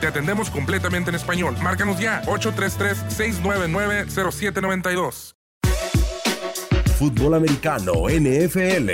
Te atendemos completamente en español. Márcanos ya, 833-699-0792. Fútbol americano, NFL.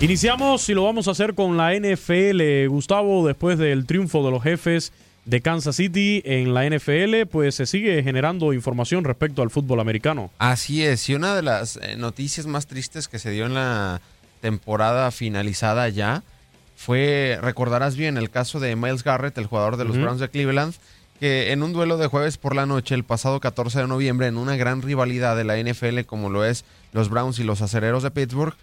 Iniciamos y lo vamos a hacer con la NFL. Gustavo, después del triunfo de los jefes de Kansas City en la NFL, pues se sigue generando información respecto al fútbol americano. Así es, y una de las eh, noticias más tristes que se dio en la temporada finalizada ya fue, recordarás bien, el caso de Miles Garrett, el jugador de los Browns de Cleveland, que en un duelo de jueves por la noche, el pasado 14 de noviembre, en una gran rivalidad de la NFL como lo es los Browns y los Acereros de Pittsburgh,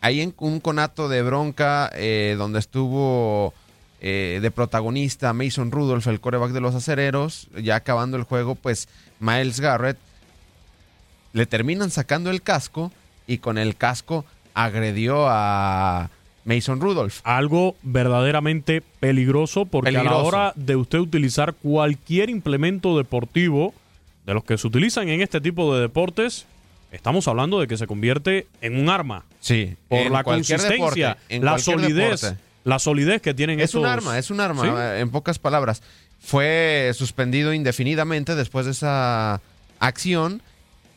ahí en un conato de bronca eh, donde estuvo eh, de protagonista Mason Rudolph, el coreback de los Acereros, ya acabando el juego, pues Miles Garrett le terminan sacando el casco y con el casco agredió a Mason Rudolph. Algo verdaderamente peligroso porque a la hora de usted utilizar cualquier implemento deportivo de los que se utilizan en este tipo de deportes, estamos hablando de que se convierte en un arma. Sí, Por en la consistencia, deporte, en la solidez, deporte. la solidez que tienen Es esos... un arma, es un arma, ¿Sí? en pocas palabras. Fue suspendido indefinidamente después de esa acción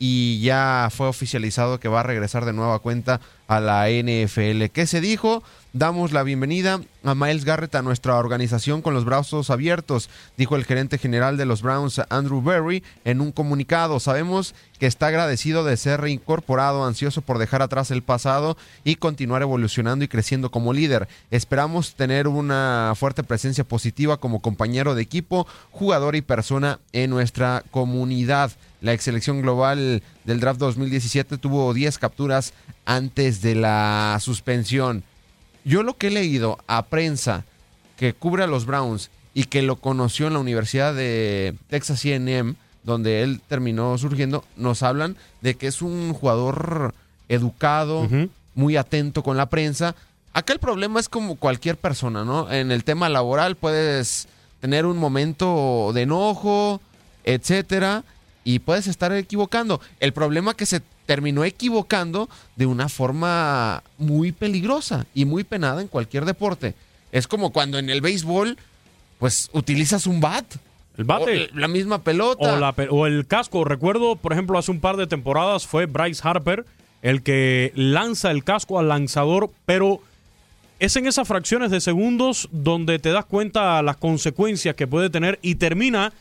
y ya fue oficializado que va a regresar de nueva cuenta a la NFL. ¿Qué se dijo? Damos la bienvenida a Miles Garrett a nuestra organización con los brazos abiertos, dijo el gerente general de los Browns, Andrew Berry, en un comunicado. Sabemos que está agradecido de ser reincorporado, ansioso por dejar atrás el pasado y continuar evolucionando y creciendo como líder. Esperamos tener una fuerte presencia positiva como compañero de equipo, jugador y persona en nuestra comunidad. La ex selección global del draft 2017 tuvo 10 capturas antes de la suspensión. Yo lo que he leído a prensa que cubre a los Browns y que lo conoció en la Universidad de Texas AM, donde él terminó surgiendo, nos hablan de que es un jugador educado, muy atento con la prensa. Acá el problema es como cualquier persona, ¿no? En el tema laboral puedes tener un momento de enojo, etcétera, y puedes estar equivocando. El problema que se terminó equivocando de una forma muy peligrosa y muy penada en cualquier deporte. Es como cuando en el béisbol, pues utilizas un bat. El bate. O la misma pelota. O, la o el casco. Recuerdo, por ejemplo, hace un par de temporadas fue Bryce Harper el que lanza el casco al lanzador, pero es en esas fracciones de segundos donde te das cuenta las consecuencias que puede tener y termina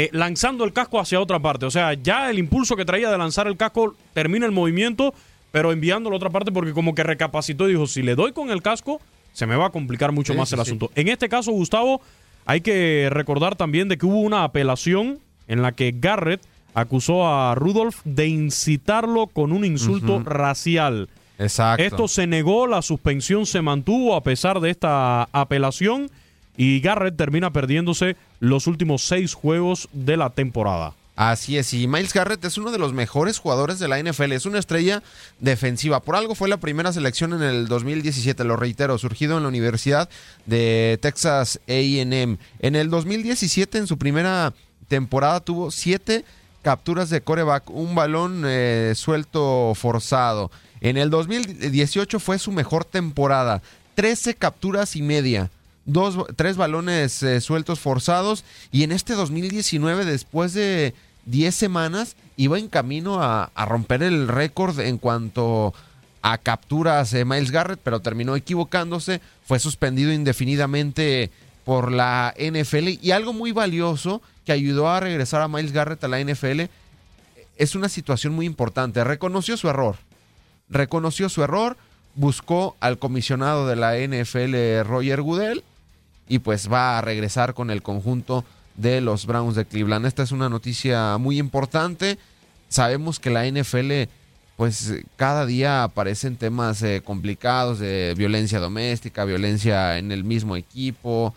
eh, lanzando el casco hacia otra parte. O sea, ya el impulso que traía de lanzar el casco termina el movimiento, pero enviándolo a otra parte porque como que recapacitó y dijo, si le doy con el casco, se me va a complicar mucho Sí, más el sí. asunto. En este caso, Gustavo, hay que recordar también de que hubo una apelación en la que Garrett acusó a Rudolph de incitarlo con un insulto racial. Exacto. Esto se negó, la suspensión se mantuvo a pesar de esta apelación y Garrett termina perdiéndose los últimos seis juegos de la temporada. Así es, y Miles Garrett es uno de los mejores jugadores de la NFL, es una estrella defensiva. Por algo fue la primera selección en el 2017, lo reitero, surgido en la Universidad de Texas AM. En el 2017, en su primera temporada, tuvo siete capturas de coreback, un balón eh, suelto forzado. En el 2018 fue su mejor temporada, 13 capturas y media. Dos, tres balones eh, sueltos forzados y en este 2019 después de 10 semanas iba en camino a, a romper el récord en cuanto a capturas de Miles Garrett, pero terminó equivocándose, fue suspendido indefinidamente por la NFL y algo muy valioso que ayudó a regresar a Miles Garrett a la NFL es una situación muy importante, reconoció su error, reconoció su error, buscó al comisionado de la NFL Roger Goodell y pues va a regresar con el conjunto de los Browns de Cleveland. Esta es una noticia muy importante. Sabemos que la NFL, pues cada día aparecen temas eh, complicados de violencia doméstica, violencia en el mismo equipo.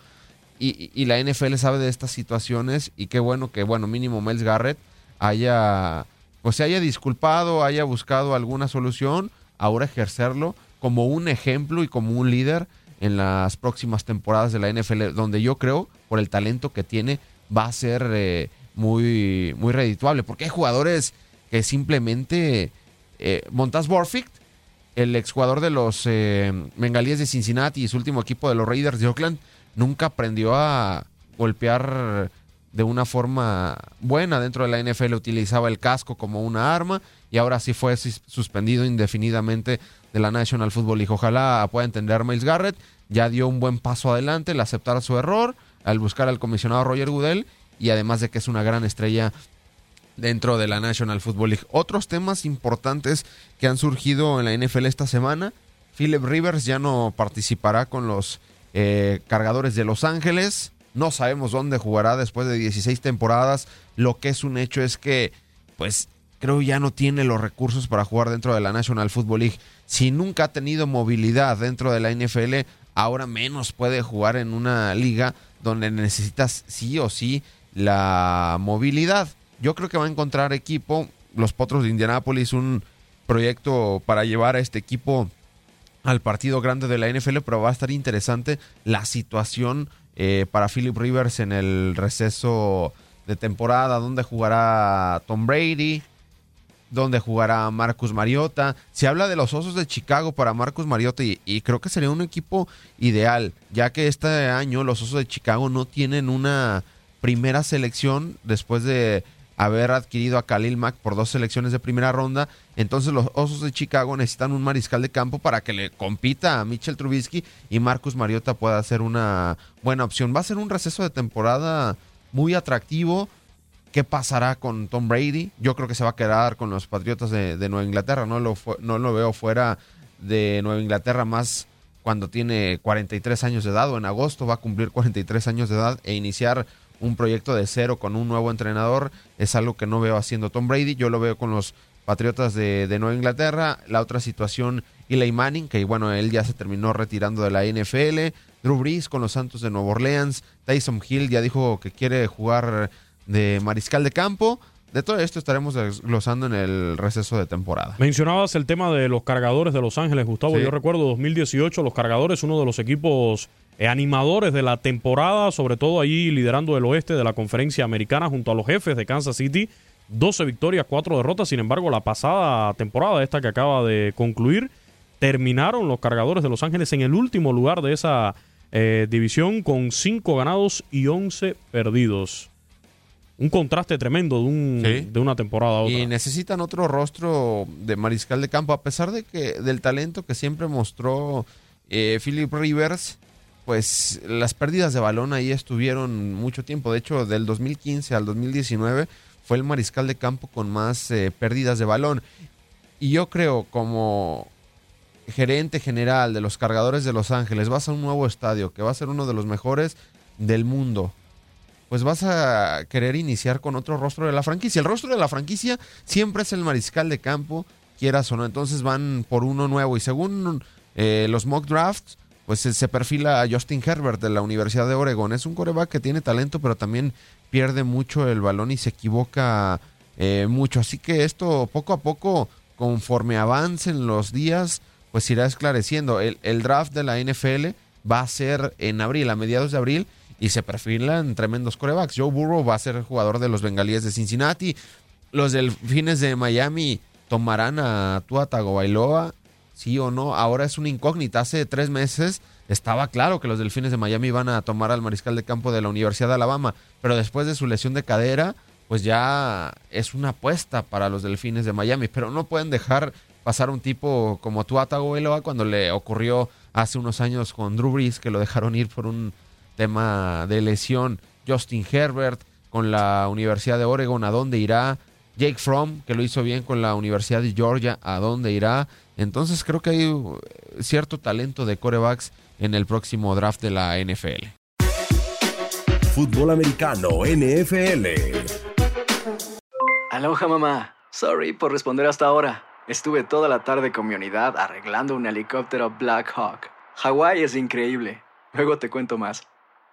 Y, y, la NFL sabe de estas situaciones y qué bueno que, bueno, mínimo Miles Garrett haya, pues se haya disculpado, haya buscado alguna solución, ahora ejercerlo como un ejemplo y como un líder en las próximas temporadas de la NFL, donde yo creo, por el talento que tiene, va a ser eh, muy, muy redituable. Porque hay jugadores que simplemente. Eh, Montaz el exjugador de los eh, Bengalíes de Cincinnati y su último equipo de los Raiders de Oakland, nunca aprendió a golpear de una forma buena dentro de la NFL. Utilizaba el casco como una arma y ahora sí fue suspendido indefinidamente de la National Football League. Ojalá pueda entender Miles Garrett. Ya dio un buen paso adelante al aceptar su error, al buscar al comisionado Roger Goodell y además de que es una gran estrella dentro de la National Football League. Otros temas importantes que han surgido en la NFL esta semana. Philip Rivers ya no participará con los eh, cargadores de Los Ángeles. No sabemos dónde jugará después de 16 temporadas. Lo que es un hecho es que, pues, creo ya no tiene los recursos para jugar dentro de la National Football League. Si nunca ha tenido movilidad dentro de la NFL, ahora menos puede jugar en una liga donde necesitas sí o sí la movilidad. Yo creo que va a encontrar equipo, los Potros de Indianápolis, un proyecto para llevar a este equipo al partido grande de la NFL, pero va a estar interesante la situación eh, para Philip Rivers en el receso de temporada, donde jugará Tom Brady, donde jugará Marcus Mariota. Se habla de los Osos de Chicago para Marcus Mariota y, creo que sería un equipo ideal, ya que este año los Osos de Chicago no tienen una primera selección después de haber adquirido a Khalil Mack por dos selecciones de primera ronda. Entonces los Osos de Chicago necesitan un mariscal de campo para que le compita a Mitchell Trubisky y Marcus Mariota pueda ser una buena opción. Va a ser un receso de temporada muy atractivo. ¿Qué pasará con Tom Brady? Yo creo que se va a quedar con los Patriotas de, Nueva Inglaterra. No lo, no lo veo fuera de Nueva Inglaterra más cuando tiene 43 años de edad o en agosto va a cumplir 43 años de edad e iniciar un proyecto de cero con un nuevo entrenador es algo que no veo haciendo Tom Brady. Yo lo veo con los Patriotas de, de Nueva Inglaterra. La otra situación, Eli Manning, que bueno, él ya se terminó retirando de la NFL. Drew Brees con los Santos de Nueva Orleans. Tyson Hill ya dijo que quiere jugar de mariscal de campo. De todo esto estaremos desglosando en el receso de temporada. Mencionabas el tema de los cargadores de Los Ángeles, Gustavo. Sí. Yo recuerdo 2018, los cargadores, uno de los equipos eh, animadores de la temporada, sobre todo allí liderando el oeste de la conferencia americana junto a los jefes de Kansas City. 12 victorias, 4 derrotas. Sin embargo, la pasada temporada, esta que acaba de concluir, terminaron los cargadores de Los Ángeles en el último lugar de esa eh, división con 5 ganados y 11 perdidos. Un contraste tremendo de, un, Sí. de una temporada a otra. Y necesitan otro rostro de mariscal de campo, a pesar de que del talento que siempre mostró eh, Philip Rivers, pues las pérdidas de balón ahí estuvieron mucho tiempo. De hecho, del 2015 al 2019 fue el mariscal de campo con más eh, pérdidas de balón. Y yo creo, como gerente general de los cargadores de Los Ángeles, vas a un nuevo estadio que va a ser uno de los mejores del mundo. Pues vas a querer iniciar con otro rostro de la franquicia. El rostro de la franquicia siempre es el mariscal de campo, quieras o no. Entonces van por uno nuevo. Y según eh, los mock drafts, pues se perfila a Justin Herbert de la Universidad de Oregon. Es un coreback que tiene talento, pero también pierde mucho el balón y se equivoca eh, mucho. Así que esto poco a poco, conforme avancen los días, pues irá esclareciendo. El, el draft de la NFL va a ser en abril, a mediados de abril y se perfilan tremendos corebacks. Joe Burrow va a ser jugador de los bengalíes de Cincinnati. Los delfines de Miami tomarán a Tua Tagovailoa, sí o no. Ahora es una incógnita. Hace tres meses estaba claro que los delfines de Miami iban a tomar al mariscal de campo de la Universidad de Alabama, pero después de su lesión de cadera, pues ya es una apuesta para los delfines de Miami. Pero no pueden dejar pasar un tipo como Tua Tagovailoa cuando le ocurrió hace unos años con Drew Brees, que lo dejaron ir por un tema de lesión. Justin Herbert con la Universidad de Oregon, ¿a dónde irá? Jake Fromm, que lo hizo bien con la Universidad de Georgia, ¿a dónde irá? Entonces creo que hay uh, cierto talento de corebacks en el próximo draft de la NFL. Fútbol americano, NFL. Aloha mamá. Sorry por responder hasta ahora. Estuve toda la tarde con mi unidad arreglando un helicóptero Black Hawk. Hawái es increíble. Luego te cuento más.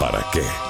¿Para qué?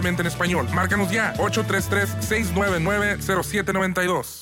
completamente en español. Márcanos ya, 833-699-0792.